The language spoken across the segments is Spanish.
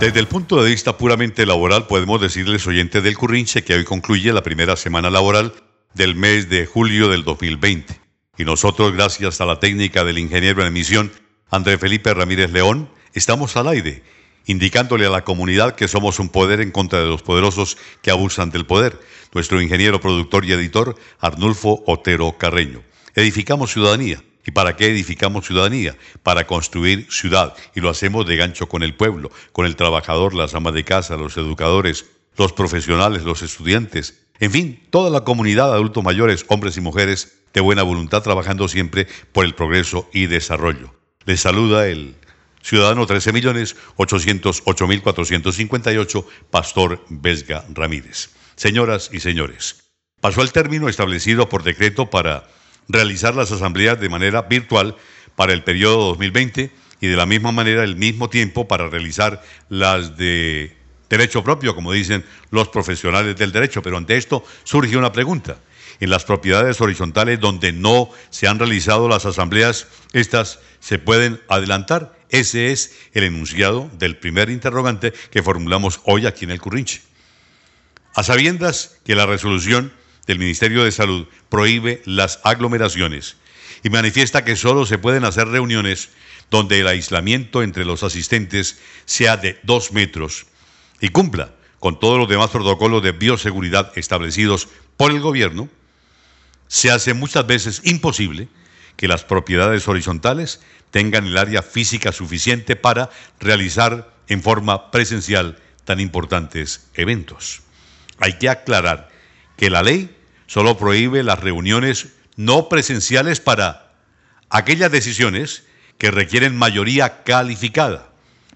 Desde el punto de vista puramente laboral, podemos decirles, oyentes del Currinche, que hoy concluye la primera semana laboral del mes de julio del 2020. Y nosotros, gracias a la técnica del ingeniero en emisión, André Felipe Ramírez León, estamos al aire, indicándole a la comunidad que somos un poder en contra de los poderosos que abusan del poder. Nuestro ingeniero, productor y editor, Arnulfo Otero Carreño. Edificamos ciudadanía. ¿Y para qué edificamos ciudadanía? Para construir ciudad. Y lo hacemos de gancho con el pueblo, con el trabajador, las amas de casa, los educadores, los profesionales, los estudiantes. En fin, toda la comunidad de adultos mayores, hombres y mujeres de buena voluntad trabajando siempre por el progreso y desarrollo. Les saluda el ciudadano 13.808.458, Pastor Vesga Ramírez. Señoras y señores, pasó el término establecido por decreto para realizar las asambleas de manera virtual para el periodo 2020 y de la misma manera el mismo tiempo para realizar las de derecho propio, como dicen los profesionales del derecho. Pero ante esto surge una pregunta. En las propiedades horizontales donde no se han realizado las asambleas, estas se pueden adelantar. Ese es el enunciado del primer interrogante que formulamos hoy aquí en el Currinche. A sabiendas que la resolución del Ministerio de Salud prohíbe las aglomeraciones y manifiesta que solo se pueden hacer reuniones donde el aislamiento entre los asistentes sea de dos metros y cumpla con todos los demás protocolos de bioseguridad establecidos por el gobierno, se hace muchas veces imposible que las propiedades horizontales tengan el área física suficiente para realizar en forma presencial tan importantes eventos. Hay que aclarar que la ley solo prohíbe las reuniones no presenciales para aquellas decisiones que requieren mayoría calificada.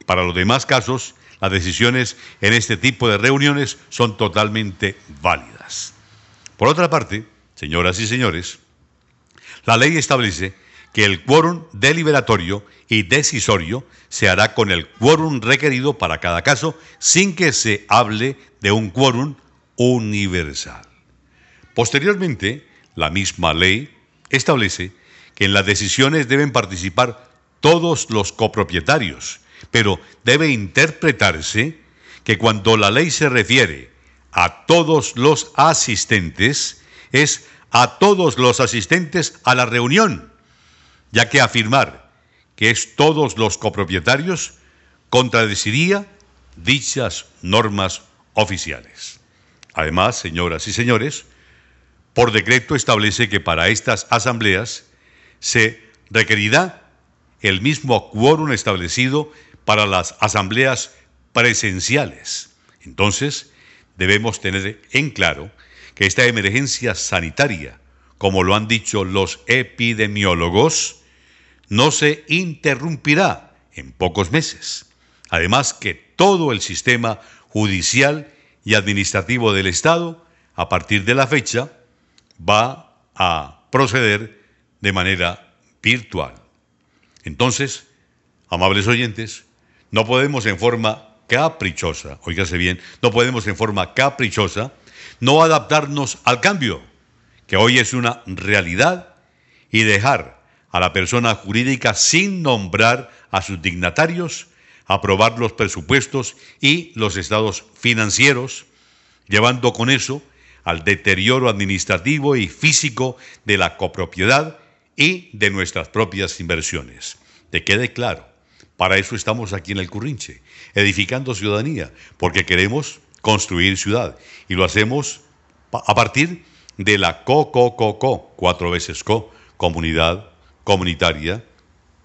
Para los demás casos, las decisiones en este tipo de reuniones son totalmente válidas. Por otra parte, señoras y señores, la ley establece que el quórum deliberatorio y decisorio se hará con el quórum requerido para cada caso sin que se hable de un quórum universal. Posteriormente, la misma ley establece que en las decisiones deben participar todos los copropietarios, pero debe interpretarse que cuando la ley se refiere a todos los asistentes, es a todos los asistentes a la reunión, ya que afirmar que es todos los copropietarios contradeciría dichas normas oficiales. Además, señoras y señores, por decreto establece que para estas asambleas se requerirá el mismo quórum establecido para las asambleas presenciales. Entonces, debemos tener en claro que esta emergencia sanitaria, como lo han dicho los epidemiólogos, no se interrumpirá en pocos meses. Además que todo el sistema judicial y administrativo del Estado, a partir de la fecha, va a proceder de manera virtual. Entonces, amables oyentes, no podemos en forma caprichosa, oígase bien, no podemos en forma caprichosa no adaptarnos al cambio, que hoy es una realidad, y dejar a la persona jurídica sin nombrar a sus dignatarios, aprobar los presupuestos y los estados financieros, llevando con eso al deterioro administrativo y físico de la copropiedad y de nuestras propias inversiones. Te quede claro, para eso estamos aquí en el Currinche, edificando ciudadanía, porque queremos construir ciudad y lo hacemos a partir de la co, co, co, co, cuatro veces co, comunidad, comunitaria,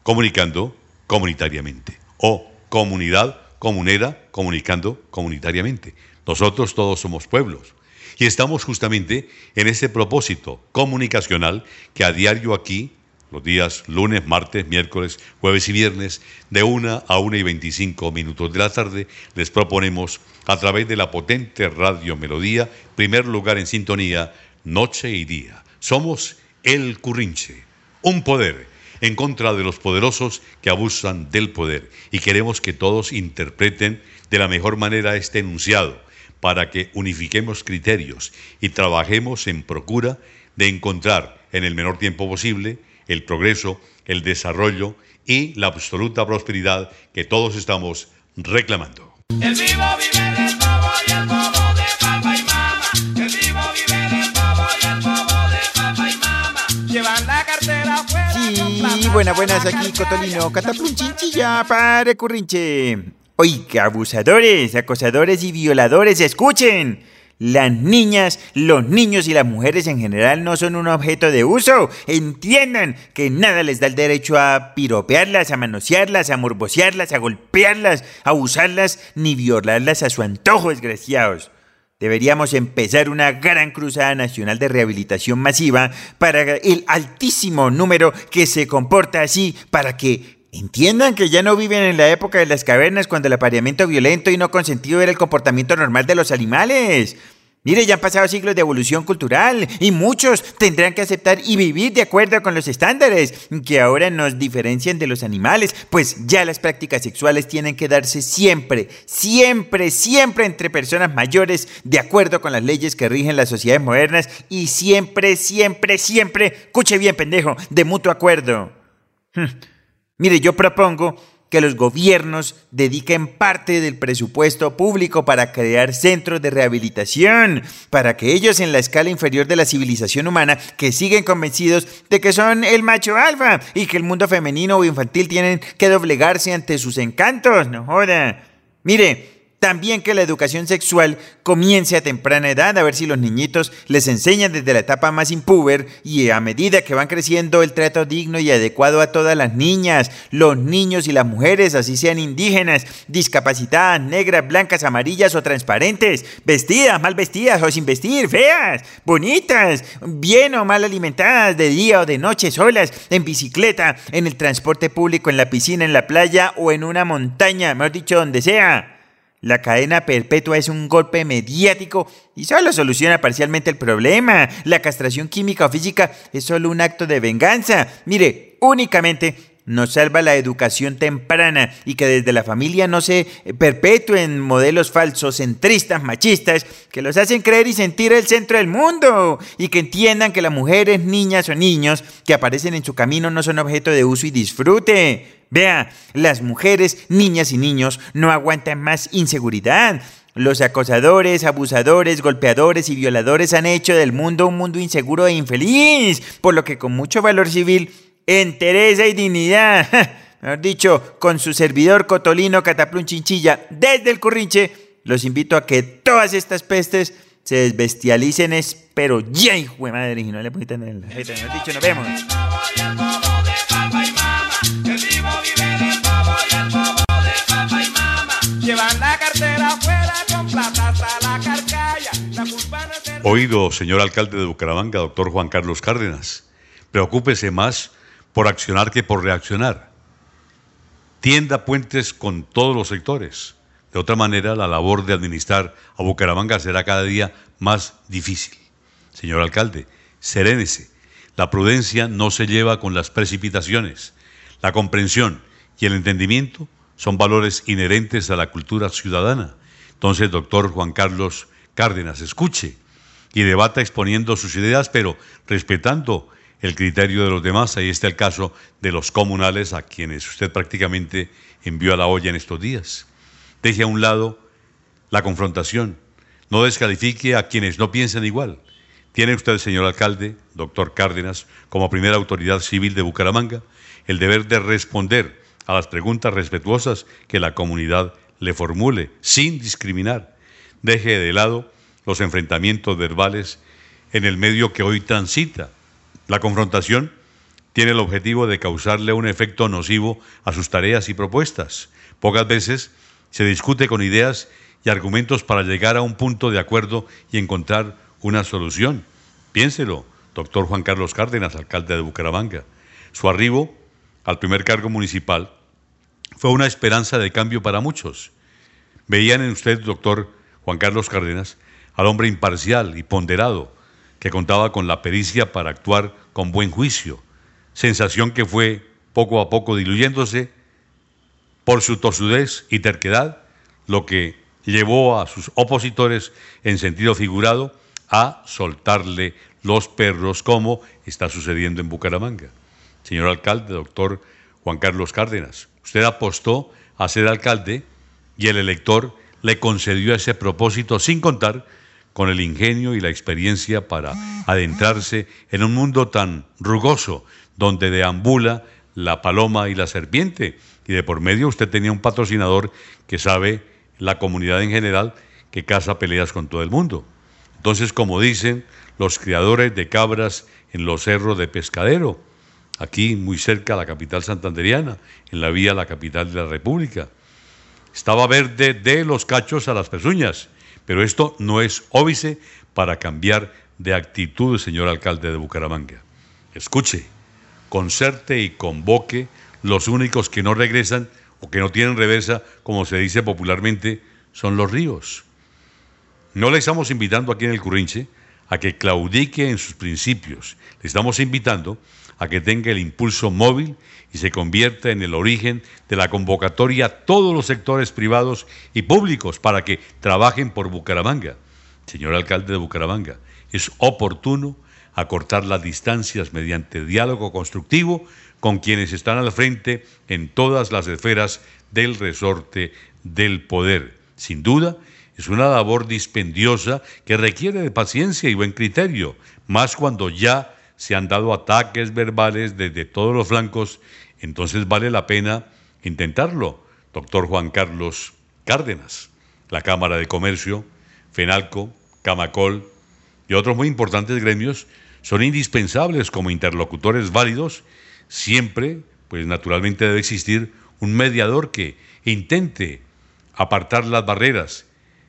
comunicando comunitariamente, o comunidad comunera, comunicando comunitariamente. Nosotros todos somos pueblos, y estamos justamente en ese propósito comunicacional que a diario aquí los días lunes, martes, miércoles, jueves y viernes, de 1 a 1 y 25 minutos de la tarde, les proponemos a través de la potente radio Melodía, primer lugar en sintonía, noche y día. Somos el Currinche, un poder en contra de los poderosos que abusan del poder y queremos que todos interpreten de la mejor manera este enunciado para que unifiquemos criterios y trabajemos en procura de encontrar en el menor tiempo posible el progreso, el desarrollo y la absoluta prosperidad que todos estamos reclamando. El vivo vive del bobo y el bobo de papá y mamá. El vivo vive del bobo y el bobo de papá y mamá. Llevan la cartera afuera. Sí, buenas, buenas, aquí Cotolino, Cataplum Chinchilla, para Currinche. Oiga, abusadores, acosadores y violadores, escuchen. Las niñas, los niños y las mujeres en general no son un objeto de uso. Entiendan que nada les da el derecho a piropearlas, a manosearlas, a morbosearlas, a golpearlas, a usarlas ni violarlas a su antojo, desgraciados. Deberíamos empezar una gran cruzada nacional de rehabilitación masiva para el altísimo número que se comporta así, para que Entiendan que ya no viven en la época de las cavernas cuando el apareamiento violento y no consentido era el comportamiento normal de los animales. Mire, ya han pasado siglos de evolución cultural y muchos tendrán que aceptar y vivir de acuerdo con los estándares que ahora nos diferencian de los animales, pues ya las prácticas sexuales tienen que darse siempre, siempre, siempre entre personas mayores de acuerdo con las leyes que rigen las sociedades modernas y siempre, siempre, siempre, escuche bien pendejo, de mutuo acuerdo. Hm. Mire, yo propongo que los gobiernos dediquen parte del presupuesto público para crear centros de rehabilitación, para que ellos en la escala inferior de la civilización humana, que siguen convencidos de que son el macho alfa y que el mundo femenino o infantil tienen que doblegarse ante sus encantos, no joda. Mire, también que la educación sexual comience a temprana edad, a ver si los niñitos les enseñan desde la etapa más impúber y a medida que van creciendo el trato digno y adecuado a todas las niñas, los niños y las mujeres, así sean indígenas, discapacitadas, negras, blancas, amarillas o transparentes, vestidas, mal vestidas o sin vestir, feas, bonitas, bien o mal alimentadas, de día o de noche, solas, en bicicleta, en el transporte público, en la piscina, en la playa o en una montaña, mejor dicho, donde sea. La cadena perpetua es un golpe mediático y solo soluciona parcialmente el problema. La castración química o física es solo un acto de venganza. Mire, únicamente nos salva la educación temprana y que desde la familia no se perpetúen modelos falsos, centristas, machistas, que los hacen creer y sentir el centro del mundo y que entiendan que las mujeres, niñas o niños que aparecen en su camino no son objeto de uso y disfrute. Vea, las mujeres, niñas y niños no aguantan más inseguridad. Los acosadores, abusadores, golpeadores y violadores han hecho del mundo un mundo inseguro e infeliz, por lo que con mucho valor civil entereza y dignidad. Mejor dicho, con su servidor Cotolino Cataplún Chinchilla desde el Currinche, los invito a que todas estas pestes se desbestialicen, pero ya, hijo de madre, y no le pueden en la Mejor dicho, nos vemos. Oído, señor alcalde de Bucaramanga, doctor Juan Carlos Cárdenas. Preocúpese más por accionar que por reaccionar. Tienda puentes con todos los sectores. De otra manera, la labor de administrar a Bucaramanga será cada día más difícil. Señor alcalde, serénese. La prudencia no se lleva con las precipitaciones. La comprensión y el entendimiento son valores inherentes a la cultura ciudadana. Entonces, doctor Juan Carlos Cárdenas, escuche y debata exponiendo sus ideas, pero respetando el criterio de los demás. Ahí está el caso de los comunales a quienes usted prácticamente envió a la olla en estos días. Deje a un lado la confrontación. No descalifique a quienes no piensan igual. Tiene usted, señor alcalde, doctor Cárdenas, como primera autoridad civil de Bucaramanga, el deber de responder a las preguntas respetuosas que la comunidad le formule, sin discriminar. Deje de lado los enfrentamientos verbales en el medio que hoy transita la confrontación tiene el objetivo de causarle un efecto nocivo a sus tareas y propuestas. Pocas veces se discute con ideas y argumentos para llegar a un punto de acuerdo y encontrar una solución. Piénselo, doctor Juan Carlos Cárdenas, alcalde de Bucaramanga. Su arribo al primer cargo municipal fue una esperanza de cambio para muchos. Veían en usted, doctor Juan Carlos Cárdenas, al hombre imparcial y ponderado, que contaba con la pericia para actuar con buen juicio, sensación que fue poco a poco diluyéndose por su tosudez y terquedad, lo que llevó a sus opositores en sentido figurado a soltarle los perros como está sucediendo en Bucaramanga. Señor alcalde, doctor Juan Carlos Cárdenas, usted apostó a ser alcalde y el elector le concedió ese propósito sin contar con el ingenio y la experiencia para adentrarse en un mundo tan rugoso donde deambula la paloma y la serpiente. Y de por medio usted tenía un patrocinador que sabe la comunidad en general que caza peleas con todo el mundo. Entonces, como dicen los criadores de cabras en los cerros de Pescadero, aquí muy cerca a la capital santanderiana, en la vía a la capital de la República. Estaba verde de los cachos a las pezuñas, pero esto no es óbice para cambiar de actitud, señor alcalde de Bucaramanga. Escuche, concerte y convoque los únicos que no regresan o que no tienen reversa, como se dice popularmente, son los ríos. No le estamos invitando aquí en el Currinche a que claudique en sus principios. Le estamos invitando a que tenga el impulso móvil y se convierta en el origen de la convocatoria a todos los sectores privados y públicos para que trabajen por Bucaramanga. Señor alcalde de Bucaramanga, es oportuno acortar las distancias mediante diálogo constructivo con quienes están al frente en todas las esferas del resorte del poder. Sin duda, es una labor dispendiosa que requiere de paciencia y buen criterio, más cuando ya se han dado ataques verbales desde todos los flancos, entonces vale la pena intentarlo. Doctor Juan Carlos Cárdenas, la Cámara de Comercio, FENALCO, Camacol y otros muy importantes gremios son indispensables como interlocutores válidos, siempre, pues naturalmente debe existir un mediador que intente apartar las barreras.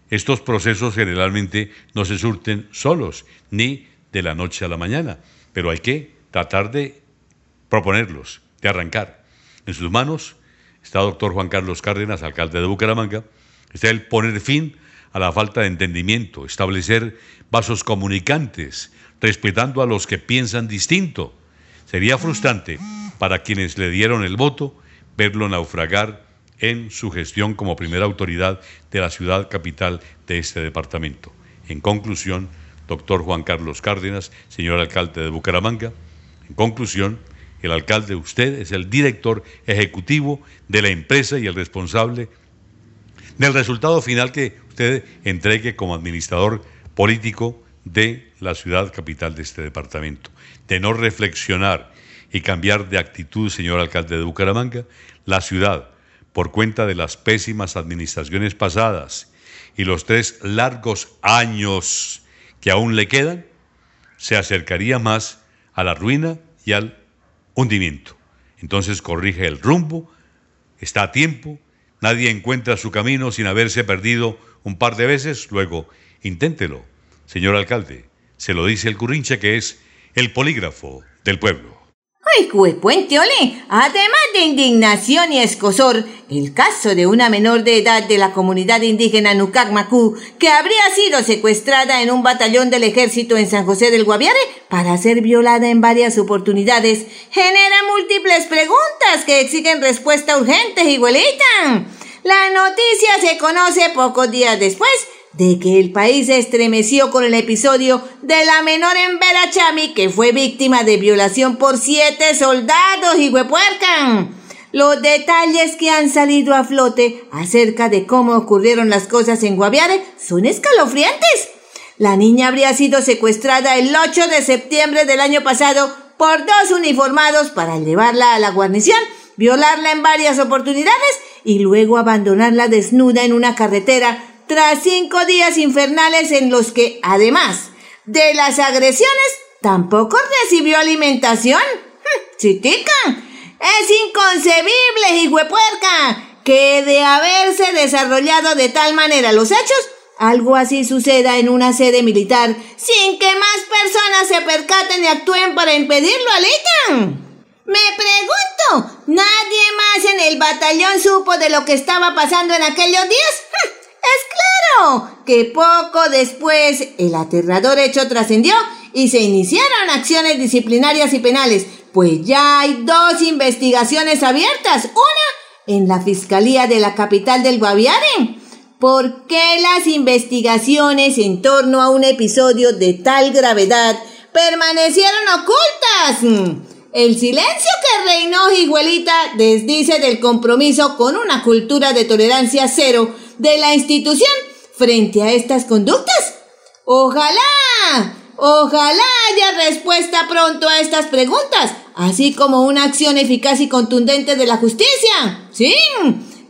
Estos procesos generalmente no se surten solos, ni de la noche a la mañana pero hay que tratar de proponerlos, de arrancar. En sus manos está el doctor Juan Carlos Cárdenas, alcalde de Bucaramanga, está el poner fin a la falta de entendimiento, establecer vasos comunicantes, respetando a los que piensan distinto. Sería frustrante para quienes le dieron el voto verlo naufragar en su gestión como primera autoridad de la ciudad capital de este departamento. En conclusión, doctor Juan Carlos Cárdenas, señor alcalde de Bucaramanga. En conclusión, el alcalde, usted, es el director ejecutivo de la empresa y el responsable del resultado final que usted entregue como administrador político de la ciudad capital de este departamento. De no reflexionar y cambiar de actitud, señor alcalde de Bucaramanga, la ciudad, por cuenta de las pésimas administraciones pasadas y los tres largos años que aún le quedan, se acercaría más a la ruina y al hundimiento. Entonces corrige el rumbo, está a tiempo, nadie encuentra su camino sin haberse perdido un par de veces, luego inténtelo. Señor alcalde, se lo dice el currinche que es el polígrafo del pueblo. ¡Ay, puente, ole! Además de indignación y escosor, el caso de una menor de edad de la comunidad indígena Nucacmacú, que habría sido secuestrada en un batallón del ejército en San José del Guaviare para ser violada en varias oportunidades, genera múltiples preguntas que exigen respuesta urgente, igualita. La noticia se conoce pocos días después de que el país se estremeció con el episodio de la menor en Verachami que fue víctima de violación por siete soldados y huepuercan. Los detalles que han salido a flote acerca de cómo ocurrieron las cosas en Guaviare son escalofriantes. La niña habría sido secuestrada el 8 de septiembre del año pasado por dos uniformados para llevarla a la guarnición, violarla en varias oportunidades y luego abandonarla desnuda en una carretera tras cinco días infernales en los que, además de las agresiones, tampoco recibió alimentación. Hm, ¡Chitica! Es inconcebible, hijuepuerca, que de haberse desarrollado de tal manera los hechos, algo así suceda en una sede militar sin que más personas se percaten y actúen para impedirlo, Alita. Me pregunto, ¿nadie más en el batallón supo de lo que estaba pasando en aquellos días? Es claro que poco después el aterrador hecho trascendió y se iniciaron acciones disciplinarias y penales, pues ya hay dos investigaciones abiertas, una en la Fiscalía de la capital del Guaviare. ¿Por qué las investigaciones en torno a un episodio de tal gravedad permanecieron ocultas? El silencio que reinó Higuelita desdice del compromiso con una cultura de tolerancia cero de la institución frente a estas conductas. Ojalá, ojalá haya respuesta pronto a estas preguntas, así como una acción eficaz y contundente de la justicia. Sí,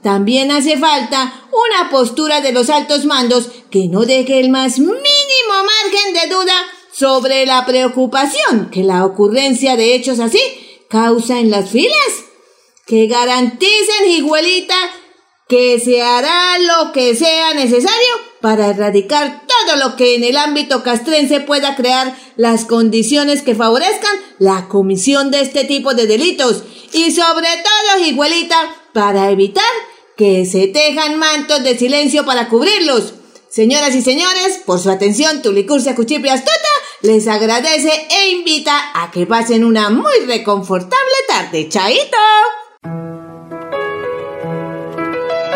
también hace falta una postura de los altos mandos que no deje el más mínimo margen de duda sobre la preocupación que la ocurrencia de hechos así causa en las filas, que garanticen, igualita, que se hará lo que sea necesario para erradicar todo lo que en el ámbito castrense pueda crear las condiciones que favorezcan la comisión de este tipo de delitos y sobre todo, igualita, para evitar que se tejan mantos de silencio para cubrirlos. Señoras y señores, por su atención, Tulicurcia Cuchipri Astuta les agradece e invita a que pasen una muy reconfortable tarde. ¡Chaito!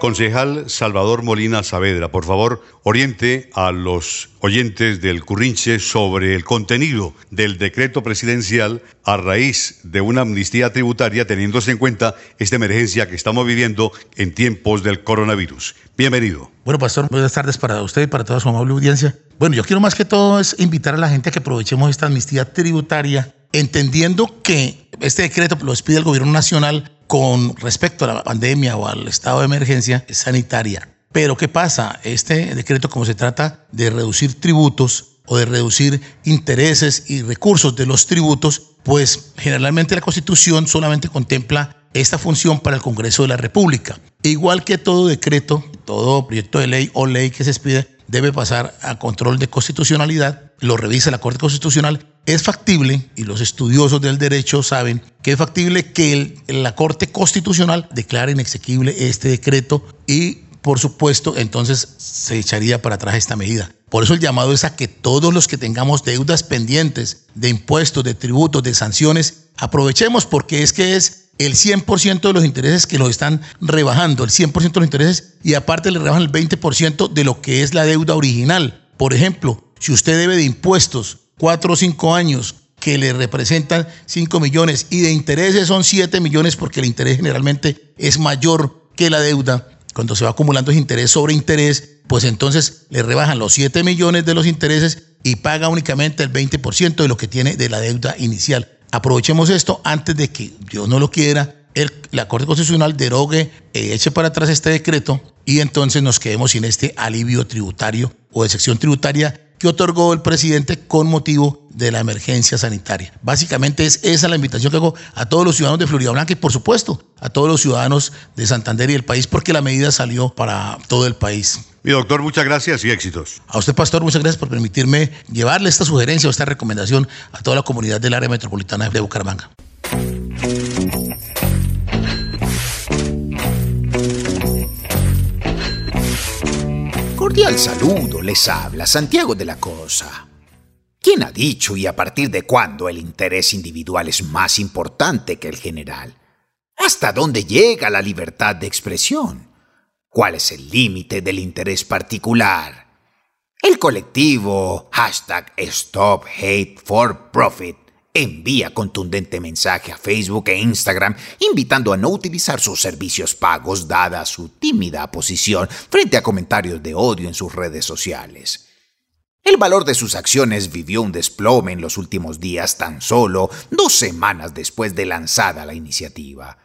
Concejal Salvador Molina Saavedra, por favor, oriente a los oyentes del Currinche sobre el contenido del decreto presidencial a raíz de una amnistía tributaria, teniéndose en cuenta esta emergencia que estamos viviendo en tiempos del coronavirus. Bienvenido. Bueno, pastor, buenas tardes para usted y para toda su amable audiencia. Bueno, yo quiero más que todo es invitar a la gente a que aprovechemos esta amnistía tributaria, entendiendo que este decreto lo pide el gobierno nacional con respecto a la pandemia o al estado de emergencia sanitaria. Pero ¿qué pasa? Este decreto, como se trata de reducir tributos o de reducir intereses y recursos de los tributos, pues generalmente la Constitución solamente contempla esta función para el Congreso de la República. igual que todo decreto, todo proyecto de ley o ley que se expide, debe pasar a control de constitucionalidad, lo revisa la Corte Constitucional es factible, y los estudiosos del derecho saben, que es factible que la Corte Constitucional declare inexequible este decreto y, por supuesto, entonces se echaría para atrás esta medida. Por eso el llamado es a que todos los que tengamos deudas pendientes de impuestos, de tributos, de sanciones, aprovechemos porque es que es el 100% de los intereses que los están rebajando, el 100% de los intereses, y aparte le rebajan el 20% de lo que es la deuda original. Por ejemplo, si usted debe de impuestos cuatro o cinco años que le representan 5 millones y de intereses son 7 millones porque el interés generalmente es mayor que la deuda. Cuando se va acumulando interés sobre interés, pues entonces le rebajan los 7 millones de los intereses y paga únicamente el 20% de lo que tiene de la deuda inicial. Aprovechemos esto antes de que Dios no lo quiera, el, la Corte Constitucional derogue, eh, eche para atrás este decreto y entonces nos quedemos sin este alivio tributario o de sección tributaria que otorgó el presidente con motivo de la emergencia sanitaria. Básicamente es esa la invitación que hago a todos los ciudadanos de Florida Blanca y por supuesto a todos los ciudadanos de Santander y el país porque la medida salió para todo el país. Mi doctor, muchas gracias y éxitos. A usted, pastor, muchas gracias por permitirme llevarle esta sugerencia o esta recomendación a toda la comunidad del área metropolitana de Bucaramanga. Cordial saludo, les habla Santiago de la Cosa. ¿Quién ha dicho y a partir de cuándo el interés individual es más importante que el general? ¿Hasta dónde llega la libertad de expresión? ¿Cuál es el límite del interés particular? El colectivo hashtag Stop Hate for Profit envía contundente mensaje a Facebook e Instagram invitando a no utilizar sus servicios pagos dada su tímida posición frente a comentarios de odio en sus redes sociales. El valor de sus acciones vivió un desplome en los últimos días tan solo dos semanas después de lanzada la iniciativa.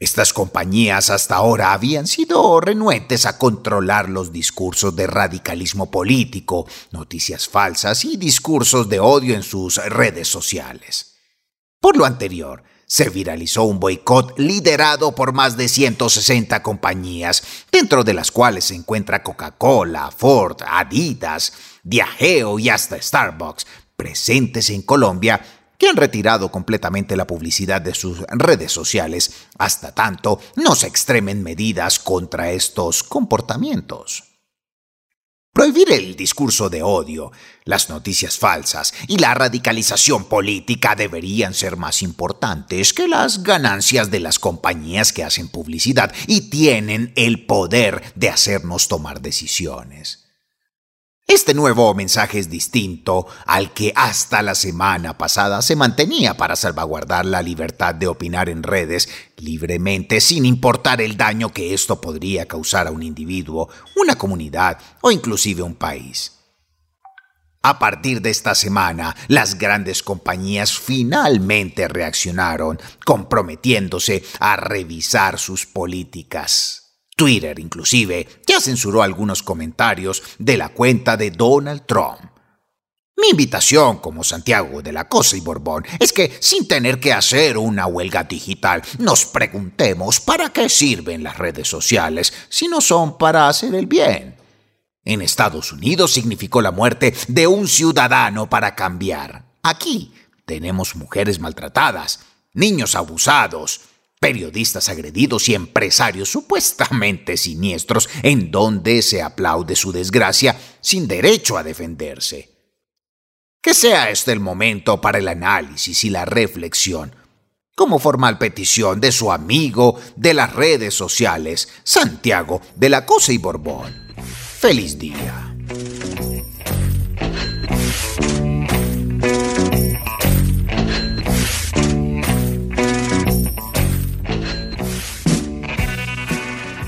Estas compañías hasta ahora habían sido renuentes a controlar los discursos de radicalismo político, noticias falsas y discursos de odio en sus redes sociales. Por lo anterior, se viralizó un boicot liderado por más de 160 compañías, dentro de las cuales se encuentra Coca-Cola, Ford, Adidas, Diageo y hasta Starbucks, presentes en Colombia que han retirado completamente la publicidad de sus redes sociales, hasta tanto no se extremen medidas contra estos comportamientos. Prohibir el discurso de odio, las noticias falsas y la radicalización política deberían ser más importantes que las ganancias de las compañías que hacen publicidad y tienen el poder de hacernos tomar decisiones. Este nuevo mensaje es distinto al que hasta la semana pasada se mantenía para salvaguardar la libertad de opinar en redes libremente sin importar el daño que esto podría causar a un individuo, una comunidad o inclusive un país. A partir de esta semana, las grandes compañías finalmente reaccionaron, comprometiéndose a revisar sus políticas. Twitter inclusive ya censuró algunos comentarios de la cuenta de Donald Trump. Mi invitación como Santiago de la Cosa y Borbón es que sin tener que hacer una huelga digital nos preguntemos para qué sirven las redes sociales si no son para hacer el bien. En Estados Unidos significó la muerte de un ciudadano para cambiar. Aquí tenemos mujeres maltratadas, niños abusados, periodistas agredidos y empresarios supuestamente siniestros en donde se aplaude su desgracia sin derecho a defenderse. Que sea este el momento para el análisis y la reflexión, como formal petición de su amigo de las redes sociales, Santiago de la Cosa y Borbón. Feliz día.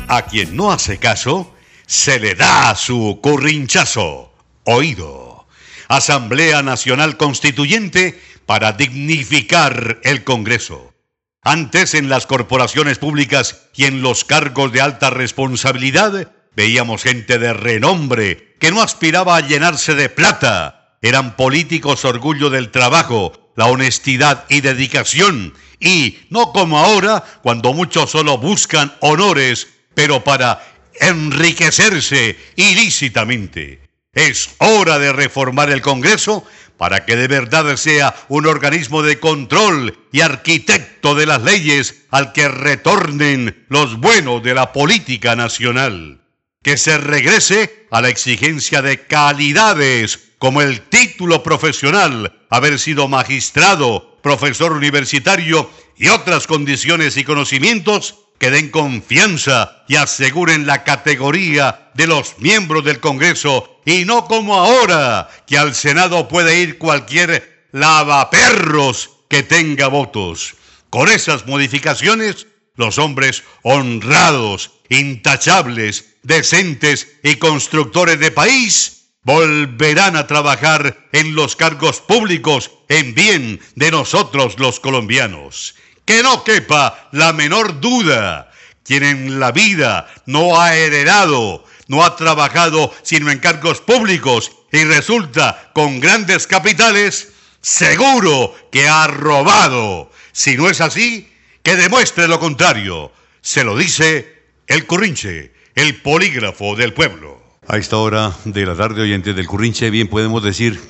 A quien no hace caso, se le da su currinchazo. Oído. Asamblea Nacional Constituyente para dignificar el Congreso. Antes en las corporaciones públicas y en los cargos de alta responsabilidad veíamos gente de renombre que no aspiraba a llenarse de plata. Eran políticos orgullo del trabajo, la honestidad y dedicación. Y no como ahora, cuando muchos solo buscan honores pero para enriquecerse ilícitamente. Es hora de reformar el Congreso para que de verdad sea un organismo de control y arquitecto de las leyes al que retornen los buenos de la política nacional. Que se regrese a la exigencia de calidades como el título profesional, haber sido magistrado, profesor universitario y otras condiciones y conocimientos que den confianza y aseguren la categoría de los miembros del Congreso y no como ahora, que al Senado puede ir cualquier lavaperros que tenga votos. Con esas modificaciones, los hombres honrados, intachables, decentes y constructores de país volverán a trabajar en los cargos públicos en bien de nosotros los colombianos que no quepa la menor duda. Quien en la vida no ha heredado, no ha trabajado sino en cargos públicos y resulta con grandes capitales, seguro que ha robado. Si no es así, que demuestre lo contrario. Se lo dice el Currinche, el polígrafo del pueblo. A esta hora de la tarde, oyentes del Currinche, bien podemos decir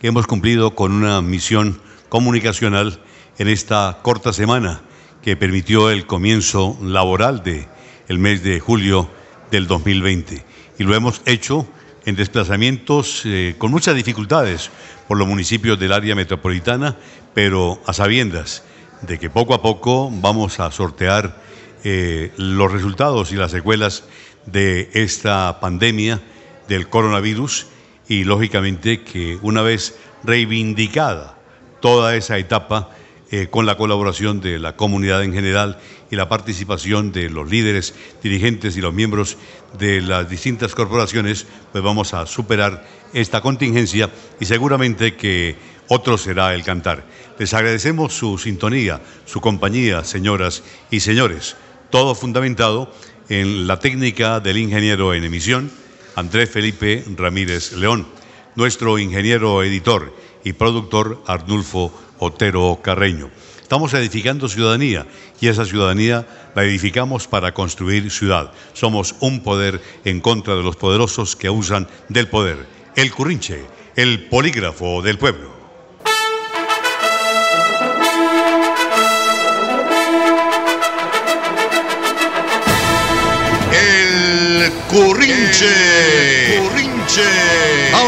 que hemos cumplido con una misión comunicacional en esta corta semana que permitió el comienzo laboral de el mes de julio del 2020 y lo hemos hecho en desplazamientos eh, con muchas dificultades por los municipios del área metropolitana, pero a sabiendas de que poco a poco vamos a sortear eh, los resultados y las secuelas de esta pandemia del coronavirus y lógicamente que una vez reivindicada toda esa etapa eh, con la colaboración de la comunidad en general y la participación de los líderes, dirigentes y los miembros de las distintas corporaciones, pues vamos a superar esta contingencia y seguramente que otro será el cantar. Les agradecemos su sintonía, su compañía, señoras y señores. todo fundamentado en la técnica del ingeniero en emisión, Andrés Felipe Ramírez León, nuestro ingeniero editor y productor Arnulfo Otero Carreño. Estamos edificando ciudadanía y esa ciudadanía la edificamos para construir ciudad. Somos un poder en contra de los poderosos que usan del poder. El currinche, el polígrafo del pueblo. El currinche. currinche.